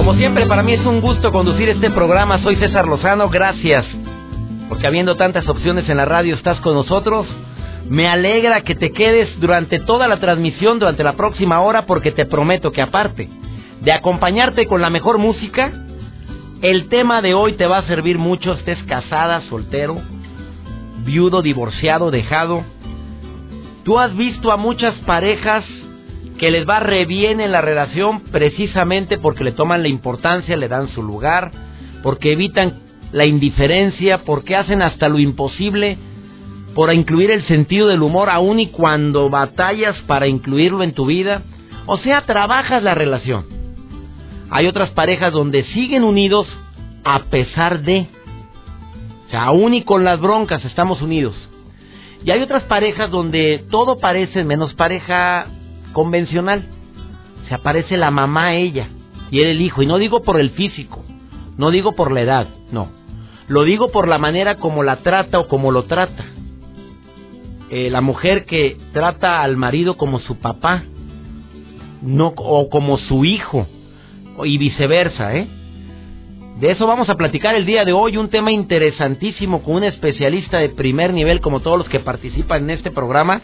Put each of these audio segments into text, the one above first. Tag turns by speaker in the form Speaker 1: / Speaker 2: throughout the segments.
Speaker 1: Como siempre, para mí es un gusto conducir este programa. Soy César Lozano, gracias. Porque habiendo tantas opciones en la radio, estás con nosotros. Me alegra que te quedes durante toda la transmisión, durante la próxima hora, porque te prometo que aparte de acompañarte con la mejor música, el tema de hoy te va a servir mucho, estés casada, soltero, viudo, divorciado, dejado. Tú has visto a muchas parejas que les va re bien en la relación precisamente porque le toman la importancia, le dan su lugar, porque evitan la indiferencia, porque hacen hasta lo imposible por incluir el sentido del humor aún y cuando batallas para incluirlo en tu vida. O sea, trabajas la relación. Hay otras parejas donde siguen unidos a pesar de. O sea, aún y con las broncas estamos unidos. Y hay otras parejas donde todo parece menos pareja convencional. Se aparece la mamá ella y era el hijo. Y no digo por el físico, no digo por la edad, no. Lo digo por la manera como la trata o como lo trata. Eh, la mujer que trata al marido como su papá, no o como su hijo y viceversa, ¿eh? De eso vamos a platicar el día de hoy, un tema interesantísimo con un especialista de primer nivel como todos los que participan en este programa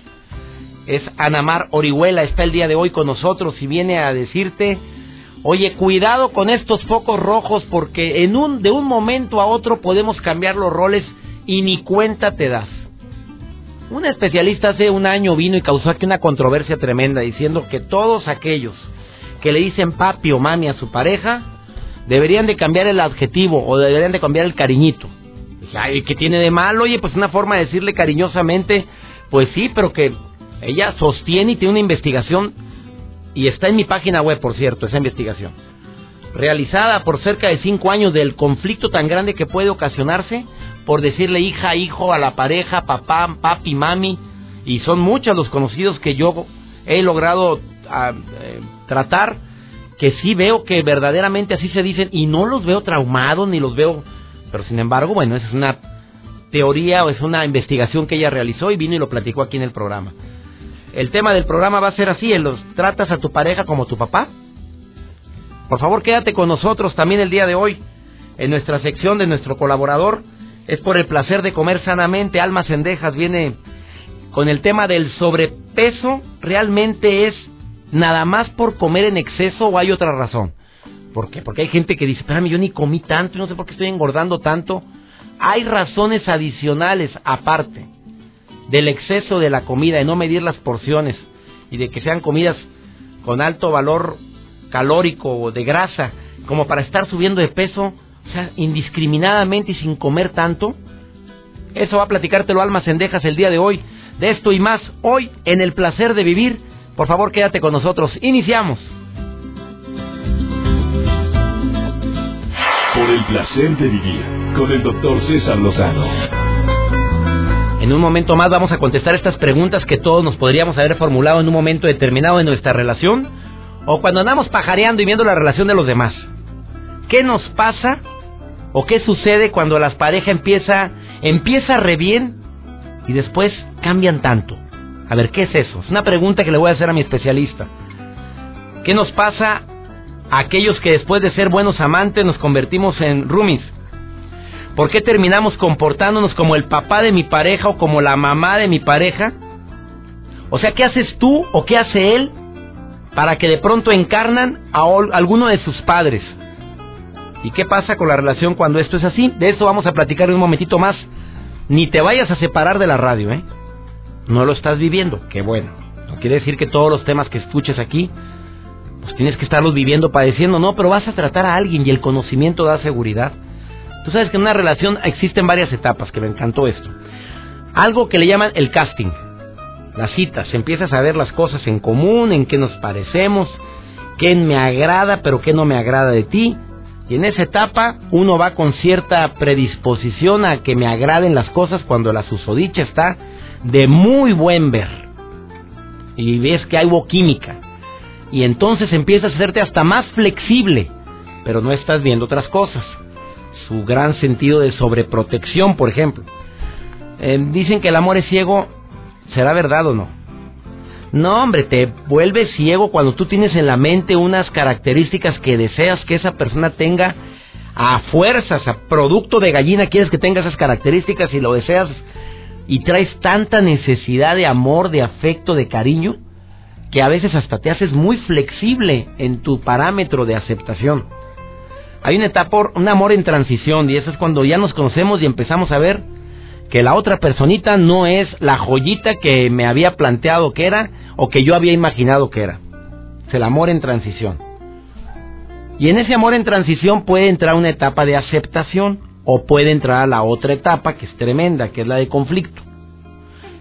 Speaker 1: es Anamar Orihuela, está el día de hoy con nosotros y viene a decirte, oye, cuidado con estos focos rojos porque en un, de un momento a otro podemos cambiar los roles y ni cuenta te das. Un especialista hace un año vino y causó aquí una controversia tremenda diciendo que todos aquellos que le dicen papi o mami a su pareja deberían de cambiar el adjetivo o deberían de cambiar el cariñito. Dije, ¿qué tiene de malo? Oye, pues una forma de decirle cariñosamente, pues sí, pero que ella sostiene y tiene una investigación, y está en mi página web, por cierto, esa investigación, realizada por cerca de cinco años del conflicto tan grande que puede ocasionarse por decirle hija, hijo a la pareja, papá, papi, mami, y son muchos los conocidos que yo he logrado ah, eh, tratar, que sí veo que verdaderamente así se dicen, y no los veo traumados, ni los veo, pero sin embargo, bueno, esa es una teoría o es una investigación que ella realizó y vino y lo platicó aquí en el programa. El tema del programa va a ser así, los tratas a tu pareja como tu papá. Por favor, quédate con nosotros también el día de hoy en nuestra sección de nuestro colaborador. Es por el placer de comer sanamente. Almas Cendejas viene con el tema del sobrepeso. ¿Realmente es nada más por comer en exceso o hay otra razón? ¿Por qué? Porque hay gente que dice, espérame, yo ni comí tanto y no sé por qué estoy engordando tanto. Hay razones adicionales aparte del exceso de la comida, de no medir las porciones y de que sean comidas con alto valor calórico o de grasa, como para estar subiendo de peso, o sea, indiscriminadamente y sin comer tanto. Eso va a platicártelo Almas Cendejas el día de hoy. De esto y más hoy en el placer de vivir. Por favor, quédate con nosotros. Iniciamos.
Speaker 2: Por el placer de vivir con el doctor César Lozano.
Speaker 1: En un momento más vamos a contestar estas preguntas que todos nos podríamos haber formulado en un momento determinado de nuestra relación o cuando andamos pajareando y viendo la relación de los demás. ¿Qué nos pasa o qué sucede cuando las parejas empieza empieza re bien y después cambian tanto? A ver, ¿qué es eso? Es una pregunta que le voy a hacer a mi especialista. ¿Qué nos pasa a aquellos que después de ser buenos amantes nos convertimos en roomies? ¿Por qué terminamos comportándonos como el papá de mi pareja o como la mamá de mi pareja? O sea, ¿qué haces tú o qué hace él para que de pronto encarnan a alguno de sus padres? ¿Y qué pasa con la relación cuando esto es así? De eso vamos a platicar un momentito más. Ni te vayas a separar de la radio, ¿eh? No lo estás viviendo, qué bueno. No quiere decir que todos los temas que escuches aquí, pues tienes que estarlos viviendo, padeciendo, no, pero vas a tratar a alguien y el conocimiento da seguridad. Tú sabes que en una relación existen varias etapas, que me encantó esto. Algo que le llaman el casting. Las citas, empiezas a ver las cosas en común, en qué nos parecemos. qué me agrada, pero qué no me agrada de ti. Y en esa etapa uno va con cierta predisposición a que me agraden las cosas cuando la susodicha está de muy buen ver. Y ves que hay química. Y entonces empiezas a hacerte hasta más flexible, pero no estás viendo otras cosas. Su gran sentido de sobreprotección, por ejemplo. Eh, dicen que el amor es ciego, ¿será verdad o no? No, hombre, te vuelves ciego cuando tú tienes en la mente unas características que deseas que esa persona tenga a fuerzas, a producto de gallina, quieres que tenga esas características y lo deseas y traes tanta necesidad de amor, de afecto, de cariño, que a veces hasta te haces muy flexible en tu parámetro de aceptación. Hay una etapa, un amor en transición, y eso es cuando ya nos conocemos y empezamos a ver que la otra personita no es la joyita que me había planteado que era o que yo había imaginado que era. Es el amor en transición. Y en ese amor en transición puede entrar una etapa de aceptación o puede entrar a la otra etapa que es tremenda, que es la de conflicto.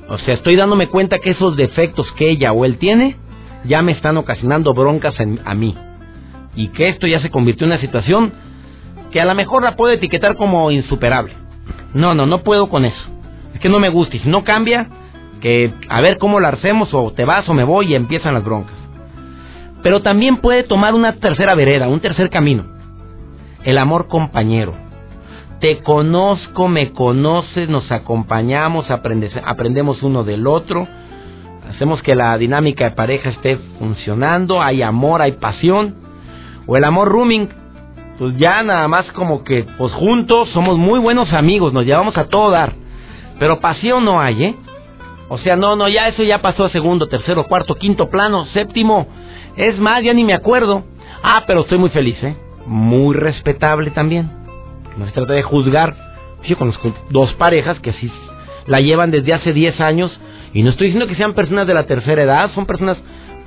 Speaker 1: O sea, estoy dándome cuenta que esos defectos que ella o él tiene ya me están ocasionando broncas a mí. Y que esto ya se convirtió en una situación que a lo mejor la puedo etiquetar como insuperable. No, no, no puedo con eso. Es que no me gusta. Y si no cambia, que a ver cómo la hacemos, o te vas o me voy y empiezan las broncas. Pero también puede tomar una tercera vereda, un tercer camino. El amor compañero. Te conozco, me conoces, nos acompañamos, aprendemos uno del otro, hacemos que la dinámica de pareja esté funcionando, hay amor, hay pasión. O el amor rooming, pues ya nada más como que, pues juntos somos muy buenos amigos, nos llevamos a todo dar. Pero pasión no hay, ¿eh? O sea, no, no, ya eso ya pasó a segundo, tercero, cuarto, quinto plano, séptimo. Es más, ya ni me acuerdo. Ah, pero estoy muy feliz, ¿eh? Muy respetable también. No se trata de juzgar. Yo conozco dos parejas que así la llevan desde hace 10 años. Y no estoy diciendo que sean personas de la tercera edad, son personas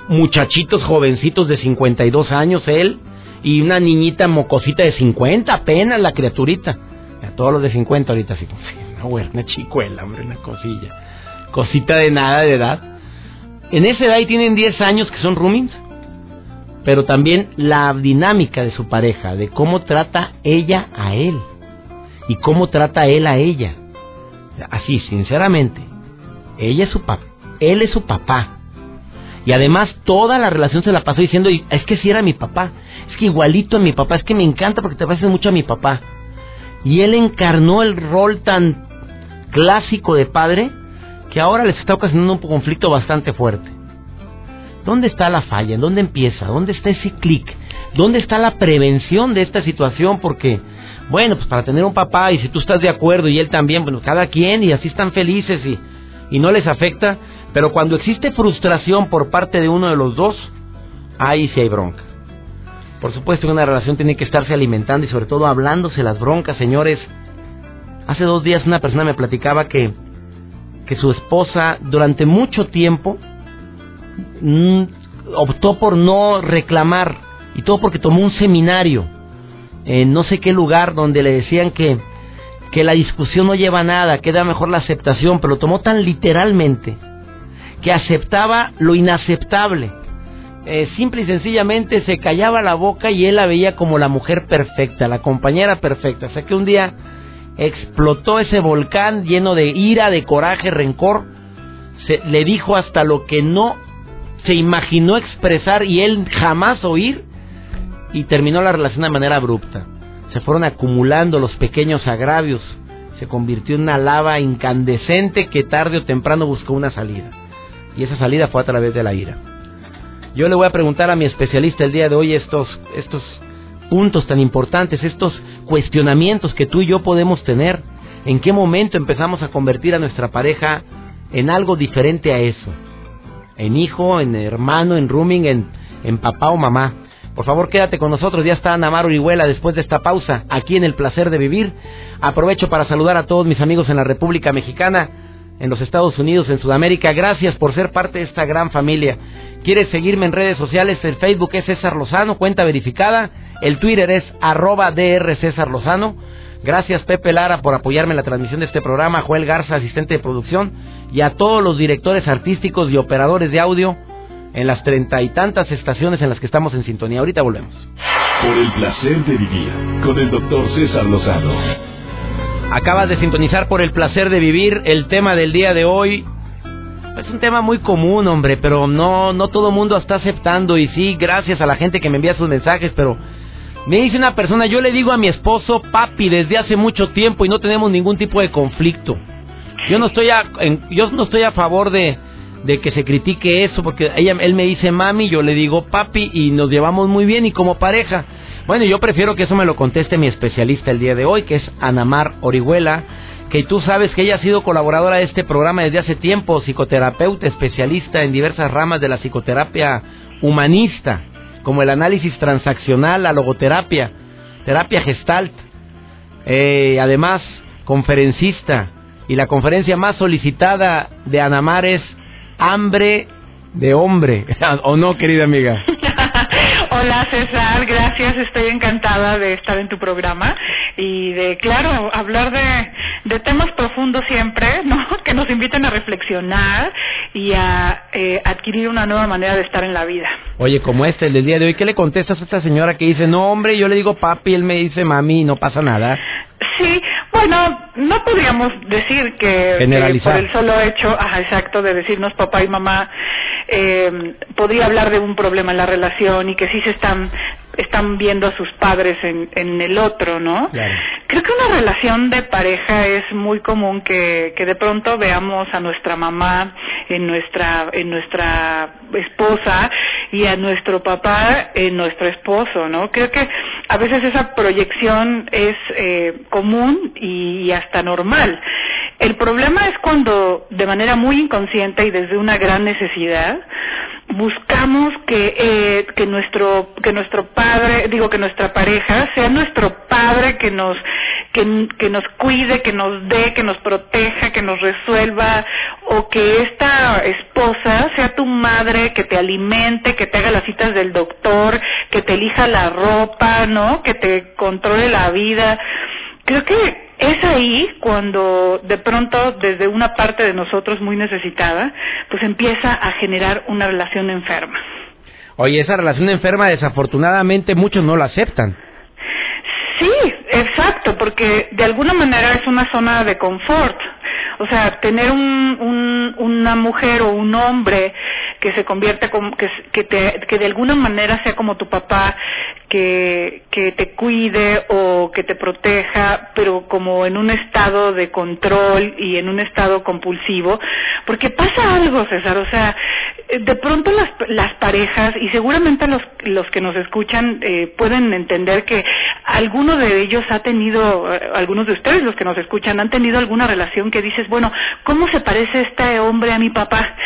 Speaker 1: muchachitos jovencitos de 52 años, él y una niñita mocosita de 50, apenas la criaturita. A todos los de 50 ahorita así como, una, una chicuela, hombre, una cosilla. Cosita de nada de edad. En esa edad y tienen 10 años que son roomings. Pero también la dinámica de su pareja, de cómo trata ella a él y cómo trata él a ella. Así, sinceramente, ella es su papá, él es su papá. Y además toda la relación se la pasó diciendo, es que si era mi papá, es que igualito a mi papá, es que me encanta porque te pareces mucho a mi papá. Y él encarnó el rol tan clásico de padre que ahora les está ocasionando un conflicto bastante fuerte. ¿Dónde está la falla? ¿Dónde empieza? ¿Dónde está ese clic? ¿Dónde está la prevención de esta situación? Porque, bueno, pues para tener un papá y si tú estás de acuerdo y él también, bueno, cada quien y así están felices y, y no les afecta, pero cuando existe frustración por parte de uno de los dos, ahí sí hay bronca. Por supuesto que una relación tiene que estarse alimentando y sobre todo hablándose las broncas, señores. Hace dos días una persona me platicaba que, que su esposa durante mucho tiempo mm, optó por no reclamar y todo porque tomó un seminario en no sé qué lugar donde le decían que, que la discusión no lleva a nada, que da mejor la aceptación, pero lo tomó tan literalmente que aceptaba lo inaceptable eh, simple y sencillamente se callaba la boca y él la veía como la mujer perfecta, la compañera perfecta. O sea que un día explotó ese volcán lleno de ira, de coraje, rencor. Se, le dijo hasta lo que no se imaginó expresar y él jamás oír y terminó la relación de manera abrupta. Se fueron acumulando los pequeños agravios. Se convirtió en una lava incandescente que tarde o temprano buscó una salida. Y esa salida fue a través de la ira. Yo le voy a preguntar a mi especialista el día de hoy estos, estos puntos tan importantes, estos cuestionamientos que tú y yo podemos tener. ¿En qué momento empezamos a convertir a nuestra pareja en algo diferente a eso? En hijo, en hermano, en rooming, en, papá o mamá. Por favor, quédate con nosotros. Ya está Ana Orihuela después de esta pausa aquí en El Placer de Vivir. Aprovecho para saludar a todos mis amigos en la República Mexicana, en los Estados Unidos, en Sudamérica. Gracias por ser parte de esta gran familia. ¿Quieres seguirme en redes sociales? El Facebook es César Lozano, cuenta verificada. El Twitter es arroba DR César Lozano. Gracias Pepe Lara por apoyarme en la transmisión de este programa, Joel Garza, asistente de producción, y a todos los directores artísticos y operadores de audio en las treinta y tantas estaciones en las que estamos en sintonía. Ahorita volvemos.
Speaker 2: Por el placer de vivir con el doctor César Lozano.
Speaker 1: Acabas de sintonizar por el placer de vivir. El tema del día de hoy es un tema muy común, hombre, pero no no todo mundo está aceptando y sí, gracias a la gente que me envía sus mensajes, pero me dice una persona, yo le digo a mi esposo papi desde hace mucho tiempo y no tenemos ningún tipo de conflicto. Yo no estoy a, yo no estoy a favor de de que se critique eso, porque ella, él me dice mami, yo le digo papi y nos llevamos muy bien y como pareja. Bueno, yo prefiero que eso me lo conteste mi especialista el día de hoy, que es Anamar Orihuela, que tú sabes que ella ha sido colaboradora de este programa desde hace tiempo, psicoterapeuta, especialista en diversas ramas de la psicoterapia humanista, como el análisis transaccional, la logoterapia, terapia gestalt, eh, además conferencista, y la conferencia más solicitada de Anamar es hambre de hombre. ¿O no, querida amiga?
Speaker 3: Hola César, gracias, estoy encantada de estar en tu programa y de, claro, hablar de, de temas profundos siempre, ¿no? Que nos inviten a reflexionar y a eh, adquirir una nueva manera de estar en la vida.
Speaker 1: Oye, como este, el del día de hoy, ¿qué le contestas a esta señora que dice, no hombre, yo le digo papi, él me dice mami, no pasa nada?
Speaker 3: Sí, bueno, no podríamos decir que, por el solo hecho, ajá, exacto, de decirnos papá y mamá, eh, podría hablar de un problema en la relación y que sí se están están viendo a sus padres en, en el otro, ¿no? Creo que una relación de pareja es muy común que, que de pronto veamos a nuestra mamá en nuestra en nuestra esposa y a nuestro papá en nuestro esposo, ¿no? Creo que a veces esa proyección es eh, común y hasta normal. El problema es cuando de manera muy inconsciente y desde una gran necesidad buscamos que eh, que nuestro que nuestro padre digo que nuestra pareja sea nuestro padre que nos que, que nos cuide que nos dé que nos proteja que nos resuelva o que esta esposa sea tu madre que te alimente que te haga las citas del doctor que te elija la ropa no que te controle la vida creo que es ahí cuando de pronto desde una parte de nosotros muy necesitada, pues empieza a generar una relación enferma.
Speaker 1: Oye, esa relación enferma desafortunadamente muchos no la aceptan.
Speaker 3: Sí, exacto, porque de alguna manera es una zona de confort. O sea, tener un, un, una mujer o un hombre que se convierte como, que, que, te, que de alguna manera sea como tu papá, que, que te cuide o que te proteja, pero como en un estado de control y en un estado compulsivo, porque pasa algo, César, o sea, de pronto las, las parejas, y seguramente los, los que nos escuchan eh, pueden entender que alguno de ellos ha tenido, eh, algunos de ustedes los que nos escuchan, han tenido alguna relación que dices, bueno, ¿cómo se parece este hombre a mi papá?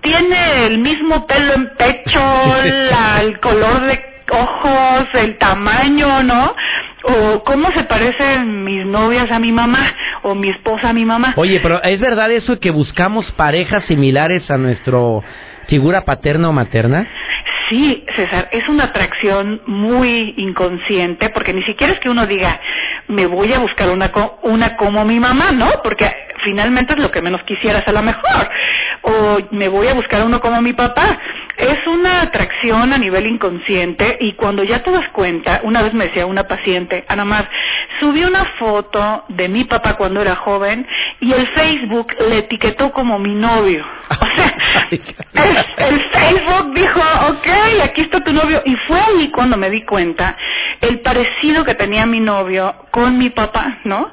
Speaker 3: Tiene el mismo pelo en pecho, el color de ojos, el tamaño, ¿no? O cómo se parecen mis novias a mi mamá o mi esposa a mi mamá.
Speaker 1: Oye, pero ¿es verdad eso que buscamos parejas similares a nuestro figura paterna o materna?
Speaker 3: Sí, César, es una atracción muy inconsciente porque ni siquiera es que uno diga, me voy a buscar una, una como mi mamá, ¿no? Porque finalmente es lo que menos quisieras a lo mejor. O me voy a buscar uno como mi papá. Es una atracción a nivel inconsciente y cuando ya te das cuenta, una vez me decía una paciente, Ana más, subí una foto de mi papá cuando era joven y el Facebook le etiquetó como mi novio. O sea, el, Facebook dijo, ok, aquí está tu novio. Y fue ahí cuando me di cuenta el parecido que tenía mi novio con mi papá, ¿no?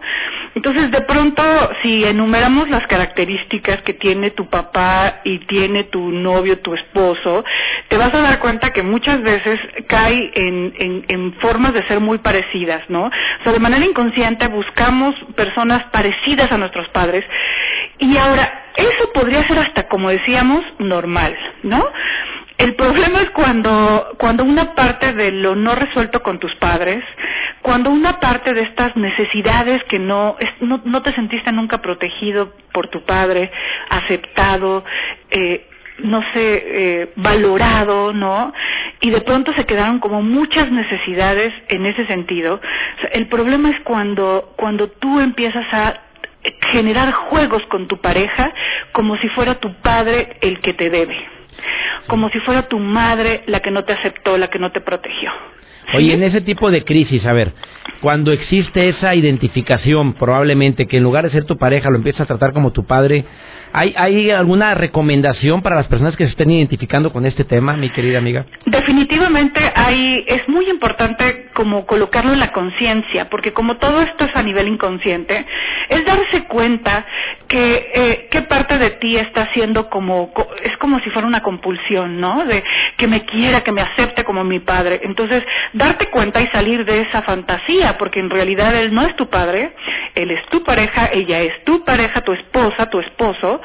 Speaker 3: Entonces, de pronto, si enumeramos las características que tiene tu papá y tiene tu novio, tu esposo, te vas a dar cuenta que muchas veces cae en, en, en formas de ser muy parecidas, ¿no? O sea, de manera inconsciente buscamos personas parecidas a nuestros padres y ahora, eso podría ser hasta, como decíamos, normal, ¿no? El problema es cuando, cuando una parte de lo no resuelto con tus padres, cuando una parte de estas necesidades que no, no, no te sentiste nunca protegido por tu padre, aceptado, eh, no sé, eh, valorado, ¿no? Y de pronto se quedaron como muchas necesidades en ese sentido. el problema es cuando, cuando tú empiezas a generar juegos con tu pareja como si fuera tu padre el que te debe. Como si fuera tu madre la que no te aceptó, la que no te protegió.
Speaker 1: Oye, en ese tipo de crisis, a ver, cuando existe esa identificación, probablemente que en lugar de ser tu pareja lo empiezas a tratar como tu padre, ¿Hay, ¿Hay alguna recomendación para las personas que se estén identificando con este tema, mi querida amiga?
Speaker 3: Definitivamente hay, es muy importante como colocarlo en la conciencia, porque como todo esto es a nivel inconsciente, es darse cuenta que eh, qué parte de ti está haciendo como, es como si fuera una compulsión, ¿no? De que me quiera, que me acepte como mi padre. Entonces, darte cuenta y salir de esa fantasía, porque en realidad él no es tu padre, él es tu pareja, ella es tu pareja, tu esposa, tu esposo,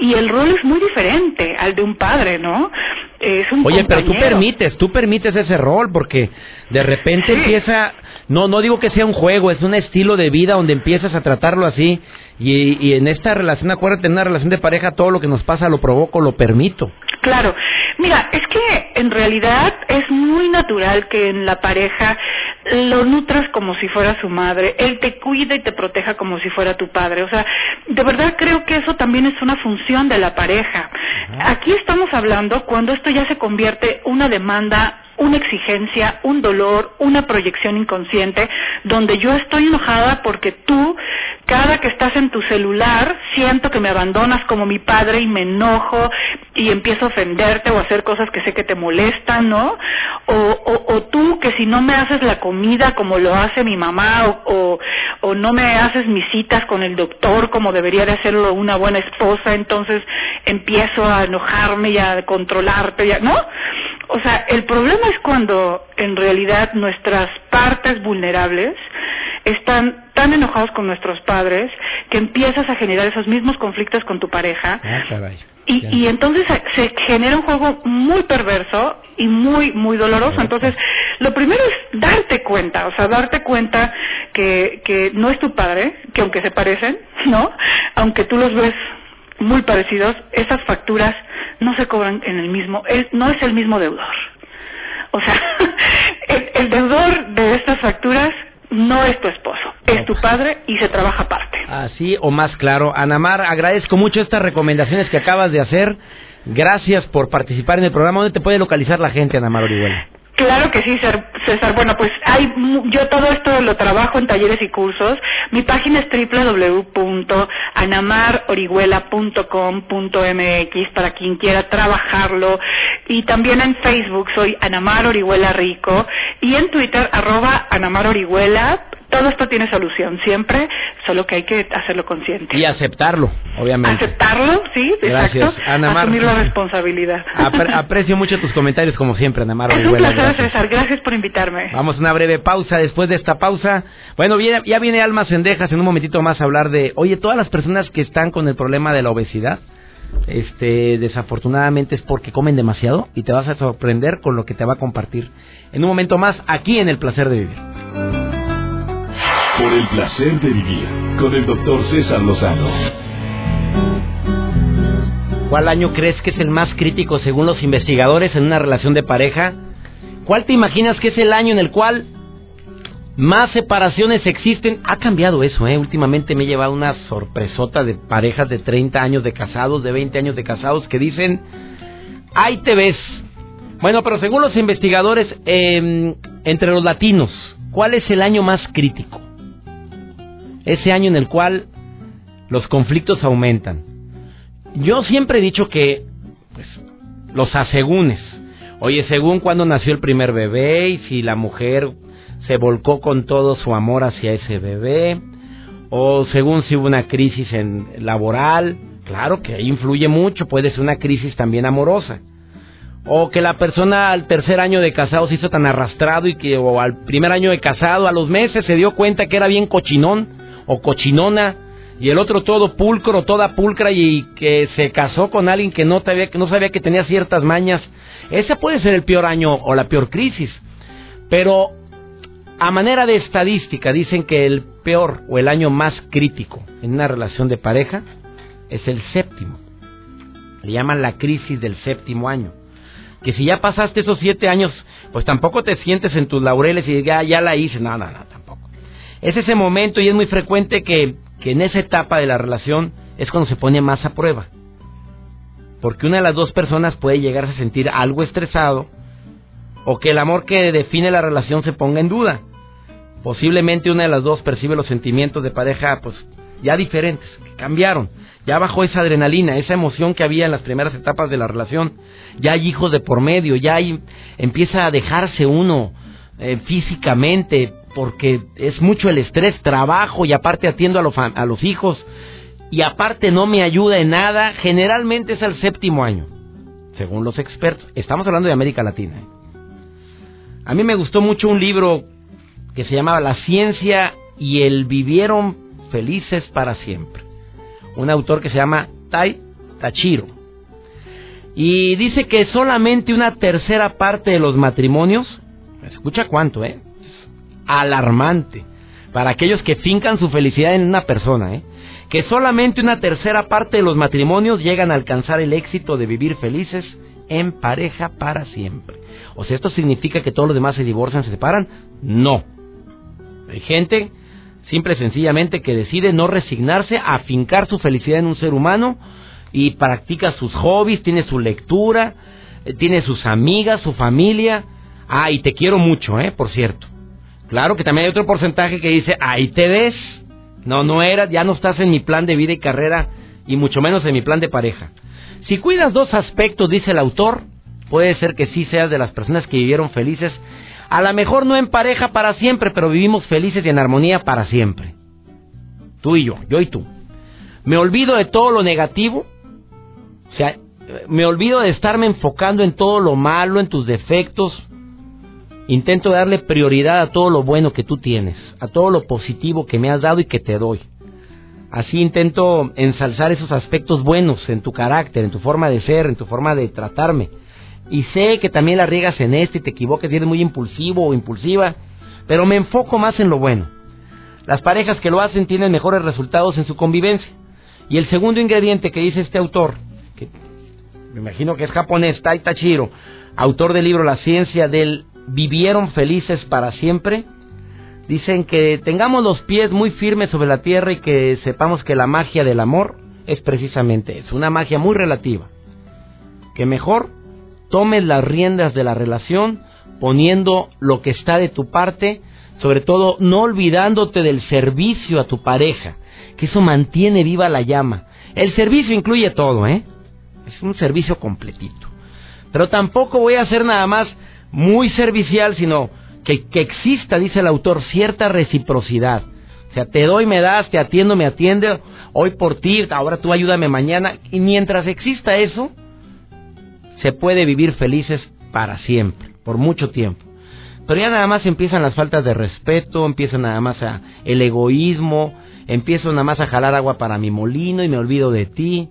Speaker 3: y el rol es muy diferente al de un padre, ¿no? Es un
Speaker 1: Oye, pero tú permites, tú permites ese rol porque de repente empieza, no, no digo que sea un juego, es un estilo de vida donde empiezas a tratarlo así y, y en esta relación, acuérdate, en una relación de pareja todo lo que nos pasa lo provoco, lo permito.
Speaker 3: Claro, mira, es que en realidad es muy natural que en la pareja lo nutras como si fuera su madre, él te cuida y te proteja como si fuera tu padre. O sea, de verdad creo que eso también es una función de la pareja. Aquí estamos hablando cuando esto ya se convierte una demanda una exigencia, un dolor, una proyección inconsciente, donde yo estoy enojada porque tú, cada que estás en tu celular, siento que me abandonas como mi padre y me enojo y empiezo a ofenderte o a hacer cosas que sé que te molestan, ¿no? O, o, o tú que si no me haces la comida como lo hace mi mamá o, o, o no me haces mis citas con el doctor como debería de hacerlo una buena esposa, entonces empiezo a enojarme y a controlarte, ¿no? O sea, el problema es cuando en realidad nuestras partes vulnerables están tan enojados con nuestros padres que empiezas a generar esos mismos conflictos con tu pareja.
Speaker 1: Ah,
Speaker 3: y, y entonces se genera un juego muy perverso y muy, muy doloroso. Entonces, lo primero es darte cuenta, o sea, darte cuenta que, que no es tu padre, que aunque se parecen, ¿no? Aunque tú los ves muy parecidos, esas facturas no se cobran en el mismo, él no es el mismo deudor. O sea, el, deudor de estas facturas no es tu esposo, es tu padre y se trabaja aparte.
Speaker 1: Así o más claro. Anamar, agradezco mucho estas recomendaciones que acabas de hacer. Gracias por participar en el programa. ¿Dónde te puede localizar la gente, Anamar Orihuela?
Speaker 3: Claro que sí, César. Bueno, pues hay, yo todo esto lo trabajo en talleres y cursos. Mi página es www.anamarorihuela.com.mx para quien quiera trabajarlo. Y también en Facebook soy Anamar Orihuela Rico. Y en Twitter, arroba Anamar Orihuela todo esto tiene solución siempre, solo que hay que hacerlo consciente.
Speaker 1: Y aceptarlo, obviamente.
Speaker 3: Aceptarlo, sí,
Speaker 1: Gracias.
Speaker 3: exacto. Asumir la responsabilidad.
Speaker 1: aprecio mucho tus comentarios, como siempre, Ana Mar.
Speaker 3: Es un placer, César. Gracias por invitarme.
Speaker 1: Vamos a una breve pausa. Después de esta pausa, bueno, ya viene Almas Cendejas en un momentito más a hablar de, oye, todas las personas que están con el problema de la obesidad, este, desafortunadamente es porque comen demasiado y te vas a sorprender con lo que te va a compartir en un momento más aquí en El Placer de Vivir.
Speaker 2: Por el placer de vivir con el doctor César Lozano.
Speaker 1: ¿Cuál año crees que es el más crítico según los investigadores en una relación de pareja? ¿Cuál te imaginas que es el año en el cual más separaciones existen? Ha cambiado eso, ¿eh? Últimamente me he llevado una sorpresota de parejas de 30 años de casados, de 20 años de casados, que dicen, ahí te ves. Bueno, pero según los investigadores, em, entre los latinos, ¿cuál es el año más crítico? Ese año en el cual los conflictos aumentan. Yo siempre he dicho que pues, los asegúnes, oye, según cuando nació el primer bebé y si la mujer se volcó con todo su amor hacia ese bebé, o según si hubo una crisis en laboral, claro que influye mucho, puede ser una crisis también amorosa. O que la persona al tercer año de casado se hizo tan arrastrado y que o al primer año de casado a los meses se dio cuenta que era bien cochinón o cochinona y el otro todo pulcro, toda pulcra y que se casó con alguien que no sabía que no sabía que tenía ciertas mañas. Ese puede ser el peor año o la peor crisis. Pero a manera de estadística dicen que el peor o el año más crítico en una relación de pareja es el séptimo. Le llaman la crisis del séptimo año. Que si ya pasaste esos siete años, pues tampoco te sientes en tus laureles y ya, ya la hice. No, no, no, es ese momento y es muy frecuente que, que en esa etapa de la relación es cuando se pone más a prueba. Porque una de las dos personas puede llegarse a sentir algo estresado o que el amor que define la relación se ponga en duda. Posiblemente una de las dos percibe los sentimientos de pareja pues ya diferentes, que cambiaron. Ya bajó esa adrenalina, esa emoción que había en las primeras etapas de la relación. Ya hay hijos de por medio, ya hay, empieza a dejarse uno eh, físicamente porque es mucho el estrés, trabajo y aparte atiendo a, a los hijos y aparte no me ayuda en nada. Generalmente es al séptimo año, según los expertos. Estamos hablando de América Latina. ¿eh? A mí me gustó mucho un libro que se llamaba La ciencia y el vivieron felices para siempre. Un autor que se llama Tai Tachiro. Y dice que solamente una tercera parte de los matrimonios, escucha cuánto, ¿eh? Alarmante. Para aquellos que fincan su felicidad en una persona, ¿eh? Que solamente una tercera parte de los matrimonios llegan a alcanzar el éxito de vivir felices en pareja para siempre. O sea, ¿esto significa que todos los demás se divorcian, se separan? No. Hay gente, simple y sencillamente, que decide no resignarse a fincar su felicidad en un ser humano y practica sus hobbies, tiene su lectura, eh, tiene sus amigas, su familia. Ah, y te quiero mucho, ¿eh? Por cierto. Claro que también hay otro porcentaje que dice, ahí te ves. No, no eras, ya no estás en mi plan de vida y carrera y mucho menos en mi plan de pareja. Si cuidas dos aspectos, dice el autor, puede ser que sí seas de las personas que vivieron felices, a lo mejor no en pareja para siempre, pero vivimos felices y en armonía para siempre. Tú y yo, yo y tú. Me olvido de todo lo negativo, o sea, me olvido de estarme enfocando en todo lo malo, en tus defectos. Intento darle prioridad a todo lo bueno que tú tienes, a todo lo positivo que me has dado y que te doy. Así intento ensalzar esos aspectos buenos en tu carácter, en tu forma de ser, en tu forma de tratarme. Y sé que también la riegas en esto y te equivocas y eres muy impulsivo o impulsiva, pero me enfoco más en lo bueno. Las parejas que lo hacen tienen mejores resultados en su convivencia. Y el segundo ingrediente que dice este autor, que me imagino que es japonés, Tai Tachiro, autor del libro La ciencia del vivieron felices para siempre, Dicen que tengamos los pies muy firmes sobre la tierra y que sepamos que la magia del amor es precisamente eso, una magia muy relativa. Que mejor tomes las riendas de la relación poniendo lo que está de tu parte, sobre todo no olvidándote del servicio a tu pareja, que eso mantiene viva la llama. El servicio incluye todo, ¿eh? Es un servicio completito. Pero tampoco voy a ser nada más muy servicial, sino que, exista, dice el autor, cierta reciprocidad. O sea, te doy, me das, te atiendo, me atiende, hoy por ti, ahora tú ayúdame mañana. Y mientras exista eso, se puede vivir felices para siempre, por mucho tiempo. Pero ya nada más empiezan las faltas de respeto, empieza nada más a, el egoísmo, empiezo nada más a jalar agua para mi molino y me olvido de ti.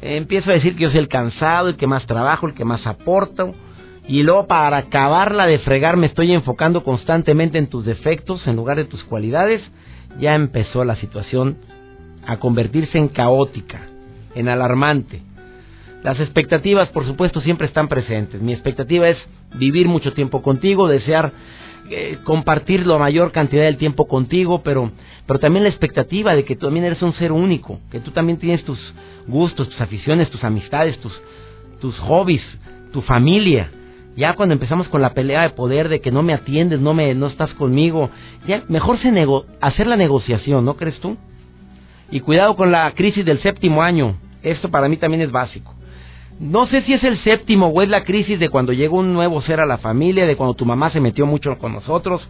Speaker 1: Empiezo a decir que yo soy el cansado, el que más trabajo, el que más aporto y luego para acabarla de fregar me estoy enfocando constantemente en tus defectos en lugar de tus cualidades, ya empezó la situación a convertirse en caótica, en alarmante. Las expectativas, por supuesto, siempre están presentes. Mi expectativa es vivir mucho tiempo contigo, desear eh, compartir la mayor cantidad del tiempo contigo, pero, pero también la expectativa de que tú también eres un ser único, que tú también tienes tus gustos, tus aficiones, tus amistades, tus, tus hobbies, tu familia. Ya cuando empezamos con la pelea de poder de que no me atiendes, no me no estás conmigo, ya mejor se nego hacer la negociación, ¿no crees tú? Y cuidado con la crisis del séptimo año. Esto para mí también es básico. No sé si es el séptimo o es la crisis de cuando llegó un nuevo ser a la familia, de cuando tu mamá se metió mucho con nosotros,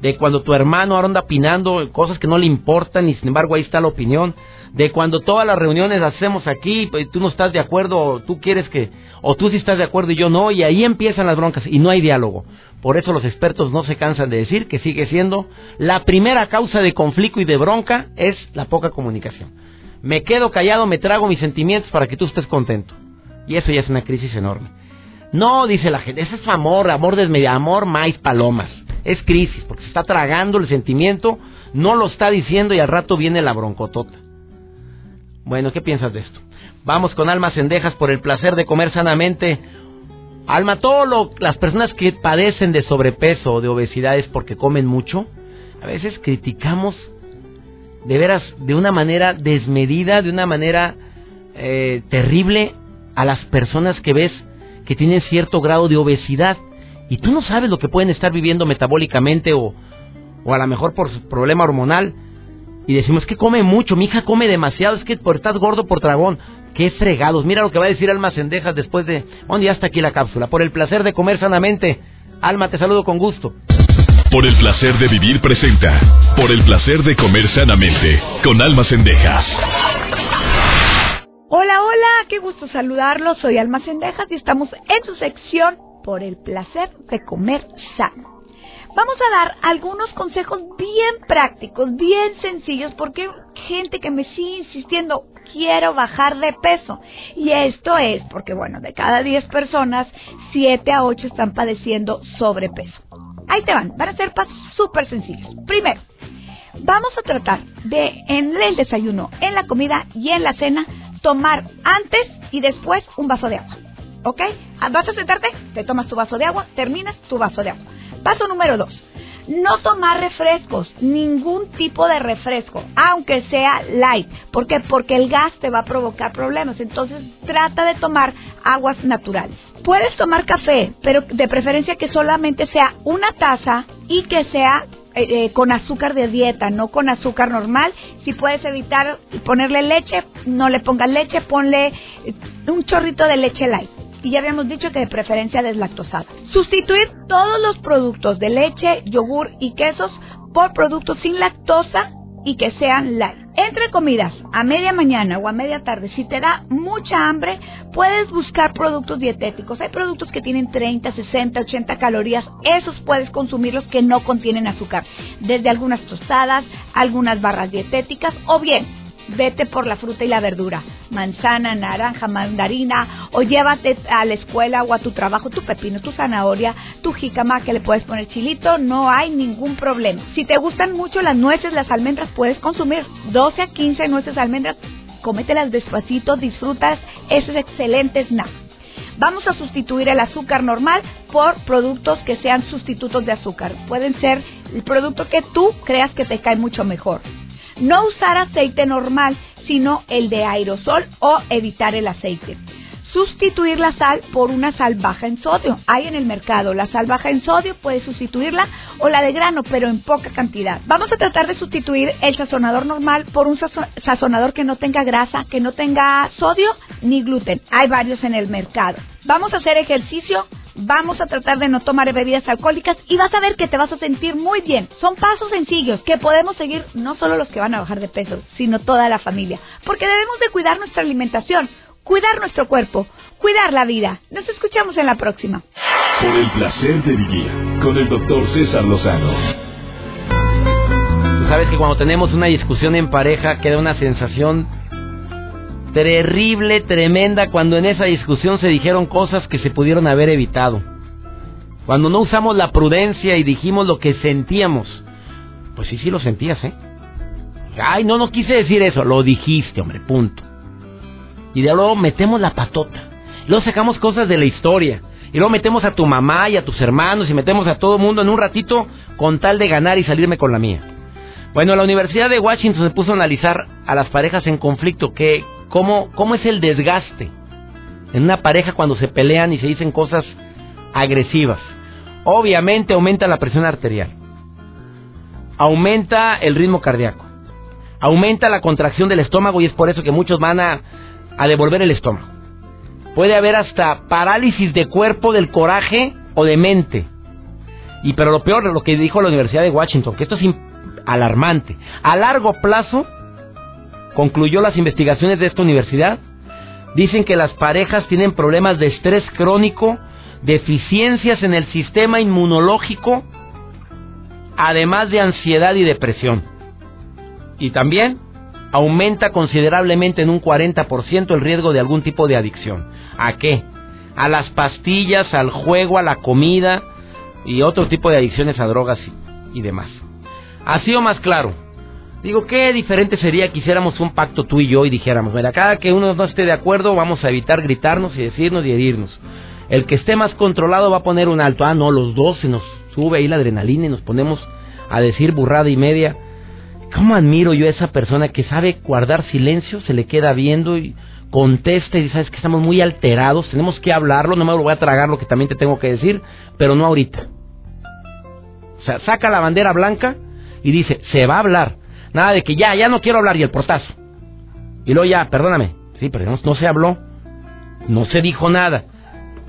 Speaker 1: de cuando tu hermano ahora anda opinando cosas que no le importan y sin embargo ahí está la opinión, de cuando todas las reuniones hacemos aquí, y tú no estás de acuerdo, o tú quieres que, o tú sí estás de acuerdo y yo no, y ahí empiezan las broncas y no hay diálogo. Por eso los expertos no se cansan de decir que sigue siendo la primera causa de conflicto y de bronca es la poca comunicación. Me quedo callado, me trago mis sentimientos para que tú estés contento. Y eso ya es una crisis enorme. No, dice la gente, ese es amor, amor desmedido, amor maíz palomas. Es crisis, porque se está tragando el sentimiento, no lo está diciendo y al rato viene la broncotota. Bueno, ¿qué piensas de esto? Vamos con almas endejas por el placer de comer sanamente. Alma, todas las personas que padecen de sobrepeso o de obesidad es porque comen mucho. A veces criticamos de veras de una manera desmedida, de una manera eh, terrible a las personas que ves que tienen cierto grado de obesidad y tú no sabes lo que pueden estar viviendo metabólicamente o, o a lo mejor por su problema hormonal y decimos que come mucho, mi hija come demasiado, es que por estás gordo por dragón. Qué fregados. Mira lo que va a decir Alma Cendejas después de... ¿Dónde ya está aquí la cápsula? Por el placer de comer sanamente. Alma, te saludo con gusto.
Speaker 2: Por el placer de vivir presenta. Por el placer de comer sanamente. Con Alma Cendejas.
Speaker 4: Hola, hola, qué gusto saludarlos. Soy Alma Cendejas y estamos en su sección Por el placer de comer sano vamos a dar algunos consejos bien prácticos, bien sencillos, porque hay gente que me sigue insistiendo, quiero bajar de peso. Y esto es porque, bueno, de cada 10 personas, 7 a 8 están padeciendo sobrepeso. Ahí te van, van a ser pasos súper sencillos. Primero, vamos a tratar de en el desayuno, en la comida y en la cena, tomar antes y después un vaso de agua. ¿Ok? ¿Vas a sentarte? Te tomas tu vaso de agua, terminas tu vaso de agua. Paso número dos. No tomar refrescos, ningún tipo de refresco, aunque sea light. ¿Por qué? Porque el gas te va a provocar problemas. Entonces trata de tomar aguas naturales. Puedes tomar café, pero de preferencia que solamente sea una taza y que sea eh, eh, con azúcar de dieta, no con azúcar normal. Si puedes evitar ponerle leche, no le pongas leche, ponle eh, un chorrito de leche light y ya habíamos dicho que de preferencia deslactosada. Sustituir todos los productos de leche, yogur y quesos por productos sin lactosa y que sean light. Entre comidas, a media mañana o a media tarde, si te da mucha hambre, puedes buscar productos dietéticos. Hay productos que tienen 30, 60, 80 calorías. Esos puedes consumirlos que no contienen azúcar. Desde algunas tostadas, algunas barras dietéticas o bien vete por la fruta y la verdura, manzana, naranja, mandarina, o llévate a la escuela o a tu trabajo tu pepino, tu zanahoria, tu jícama que le puedes poner chilito, no hay ningún problema. Si te gustan mucho las nueces, las almendras, puedes consumir 12 a 15 nueces almendras, cómetelas despacito, disfrutas ese excelente snack. Vamos a sustituir el azúcar normal por productos que sean sustitutos de azúcar. Pueden ser el producto que tú creas que te cae mucho mejor. No usar aceite normal, sino el de aerosol o evitar el aceite. Sustituir la sal por una sal baja en sodio. Hay en el mercado la sal baja en sodio, puedes sustituirla o la de grano, pero en poca cantidad. Vamos a tratar de sustituir el sazonador normal por un sazonador que no tenga grasa, que no tenga sodio ni gluten. Hay varios en el mercado. Vamos a hacer ejercicio Vamos a tratar de no tomar bebidas alcohólicas y vas a ver que te vas a sentir muy bien. Son pasos sencillos que podemos seguir no solo los que van a bajar de peso, sino toda la familia. Porque debemos de cuidar nuestra alimentación, cuidar nuestro cuerpo, cuidar la vida. Nos escuchamos en la próxima.
Speaker 2: Por el placer de vivir con el doctor César Lozano.
Speaker 1: Tú sabes que cuando tenemos una discusión en pareja queda una sensación terrible, tremenda, cuando en esa discusión se dijeron cosas que se pudieron haber evitado. Cuando no usamos la prudencia y dijimos lo que sentíamos. Pues sí, sí lo sentías, ¿eh? Ay, no, no quise decir eso, lo dijiste, hombre, punto. Y de luego metemos la patota. luego sacamos cosas de la historia. Y luego metemos a tu mamá y a tus hermanos y metemos a todo el mundo en un ratito con tal de ganar y salirme con la mía. Bueno, la Universidad de Washington se puso a analizar a las parejas en conflicto, que, cómo, cómo es el desgaste en una pareja cuando se pelean y se dicen cosas agresivas. Obviamente aumenta la presión arterial, aumenta el ritmo cardíaco, aumenta la contracción del estómago y es por eso que muchos van a, a devolver el estómago. Puede haber hasta parálisis de cuerpo, del coraje o de mente. Y pero lo peor, lo que dijo la Universidad de Washington, que esto es alarmante. A largo plazo, concluyó las investigaciones de esta universidad, dicen que las parejas tienen problemas de estrés crónico, deficiencias en el sistema inmunológico, además de ansiedad y depresión. Y también aumenta considerablemente en un 40% el riesgo de algún tipo de adicción. ¿A qué? A las pastillas, al juego, a la comida y otro tipo de adicciones a drogas y, y demás. Ha sido más claro. Digo, qué diferente sería que hiciéramos un pacto tú y yo y dijéramos, mira, cada que uno no esté de acuerdo vamos a evitar gritarnos y decirnos y herirnos. El que esté más controlado va a poner un alto. Ah, no, los dos se nos sube ahí la adrenalina y nos ponemos a decir burrada y media. ¿Cómo admiro yo a esa persona que sabe guardar silencio, se le queda viendo y conteste y sabes que estamos muy alterados, tenemos que hablarlo, no me lo voy a tragar lo que también te tengo que decir, pero no ahorita. O sea, saca la bandera blanca y dice, se va a hablar. Nada de que ya, ya no quiero hablar y el portazo. Y luego ya, perdóname, sí, pero no, no se habló, no se dijo nada.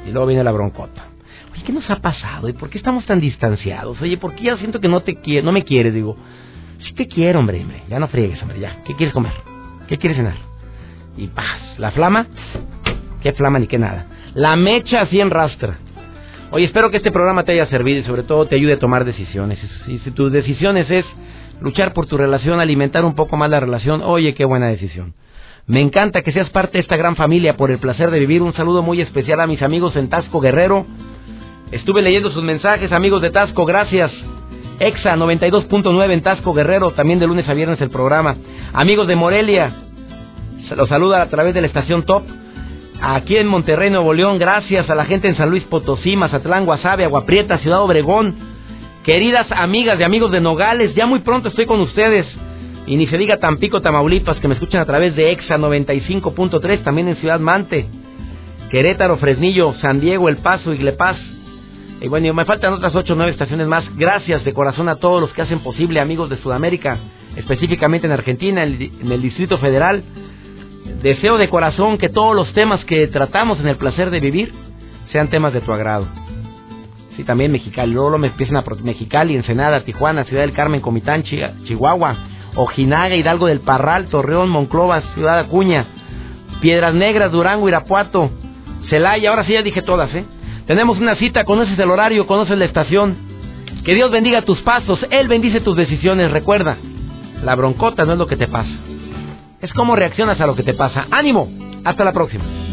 Speaker 1: Y luego viene la broncota. Oye, ¿qué nos ha pasado? ¿Y por qué estamos tan distanciados? Oye, ¿por qué ya siento que no te no me quieres? Digo, sí te quiero, hombre, hombre. Ya no friegues, hombre, ya. ¿Qué quieres comer? ¿Qué quieres cenar? Y paz, la flama, qué flama ni qué nada. La mecha así en rastra. Oye, espero que este programa te haya servido y sobre todo te ayude a tomar decisiones. Y si tus decisiones es luchar por tu relación, alimentar un poco más la relación, oye, qué buena decisión. Me encanta que seas parte de esta gran familia por el placer de vivir. Un saludo muy especial a mis amigos en Tasco Guerrero. Estuve leyendo sus mensajes, amigos de Tasco, gracias. Exa 92.9 en Tasco Guerrero, también de lunes a viernes el programa. Amigos de Morelia, los saluda a través de la estación Top. Aquí en Monterrey, Nuevo León, gracias a la gente en San Luis Potosí, Mazatlán, Guasave, Aguaprieta, Ciudad Obregón. Queridas amigas y amigos de Nogales, ya muy pronto estoy con ustedes. Y ni se diga Tampico, Tamaulipas, que me escuchan a través de EXA 95.3, también en Ciudad Mante. Querétaro, Fresnillo, San Diego, El Paso, Iglepaz. Y bueno, me faltan otras ocho o nueve estaciones más. Gracias de corazón a todos los que hacen posible, amigos de Sudamérica, específicamente en Argentina, en el Distrito Federal. Deseo de corazón que todos los temas que tratamos en el placer de vivir sean temas de tu agrado. Sí, también Mexicali. Luego me empiezan a Mexicali, Ensenada, Tijuana, Ciudad del Carmen, Comitán, Chihuahua, Ojinaga, Hidalgo del Parral, Torreón, Monclova, Ciudad Acuña, Piedras Negras, Durango, Irapuato, Celaya. Ahora sí ya dije todas, ¿eh? Tenemos una cita, conoces el horario, conoces la estación. Que Dios bendiga tus pasos, Él bendice tus decisiones. Recuerda, la broncota no es lo que te pasa, es cómo reaccionas a lo que te pasa. ¡Ánimo! Hasta la próxima.